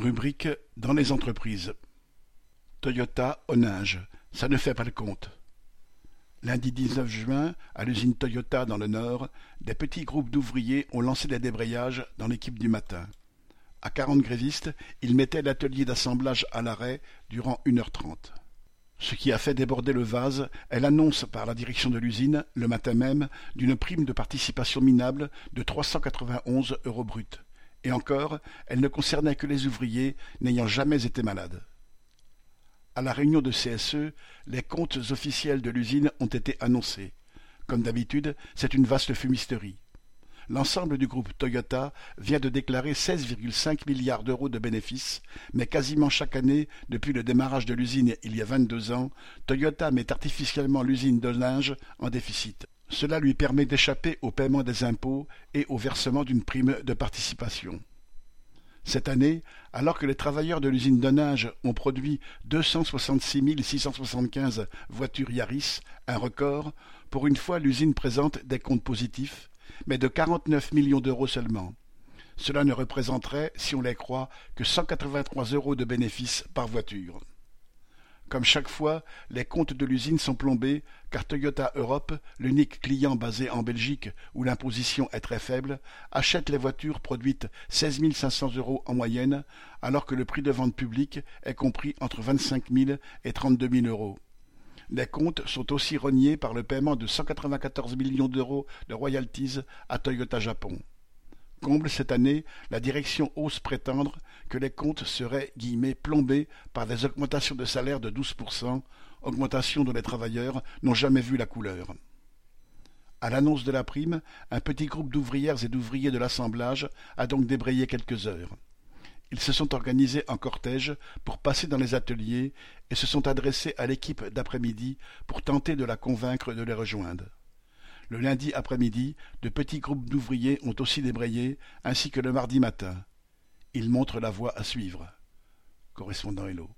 Rubrique dans les entreprises. Toyota Onage, ça ne fait pas le compte. Lundi 19 juin, à l'usine Toyota dans le Nord, des petits groupes d'ouvriers ont lancé des débrayages dans l'équipe du matin. À quarante grévistes, ils mettaient l'atelier d'assemblage à l'arrêt durant une heure trente. Ce qui a fait déborder le vase est l'annonce par la direction de l'usine, le matin même, d'une prime de participation minable de 391 euros bruts. Et encore, elle ne concernait que les ouvriers n'ayant jamais été malades. À la réunion de CSE, les comptes officiels de l'usine ont été annoncés. Comme d'habitude, c'est une vaste fumisterie. L'ensemble du groupe Toyota vient de déclarer 16,5 milliards d'euros de bénéfices, mais quasiment chaque année, depuis le démarrage de l'usine il y a 22 ans, Toyota met artificiellement l'usine de linge en déficit. Cela lui permet d'échapper au paiement des impôts et au versement d'une prime de participation. Cette année, alors que les travailleurs de l'usine Donnage ont produit 266 675 voitures Yaris, un record, pour une fois l'usine présente des comptes positifs, mais de 49 millions d'euros seulement. Cela ne représenterait, si on les croit, que 183 euros de bénéfices par voiture. Comme chaque fois, les comptes de l'usine sont plombés, car Toyota Europe, l'unique client basé en Belgique où l'imposition est très faible, achète les voitures produites 16 500 euros en moyenne, alors que le prix de vente public est compris entre 25 000 et 32 000 euros. Les comptes sont aussi reniés par le paiement de 194 millions d'euros de royalties à Toyota Japon. Comble cette année, la direction ose prétendre que les comptes seraient guillemets, plombés par des augmentations de salaire de 12%, augmentation dont les travailleurs n'ont jamais vu la couleur. À l'annonce de la prime, un petit groupe d'ouvrières et d'ouvriers de l'assemblage a donc débrayé quelques heures. Ils se sont organisés en cortège pour passer dans les ateliers et se sont adressés à l'équipe d'après-midi pour tenter de la convaincre de les rejoindre. Le lundi après-midi, de petits groupes d'ouvriers ont aussi débrayé, ainsi que le mardi matin. Ils montrent la voie à suivre. Correspondant Hello.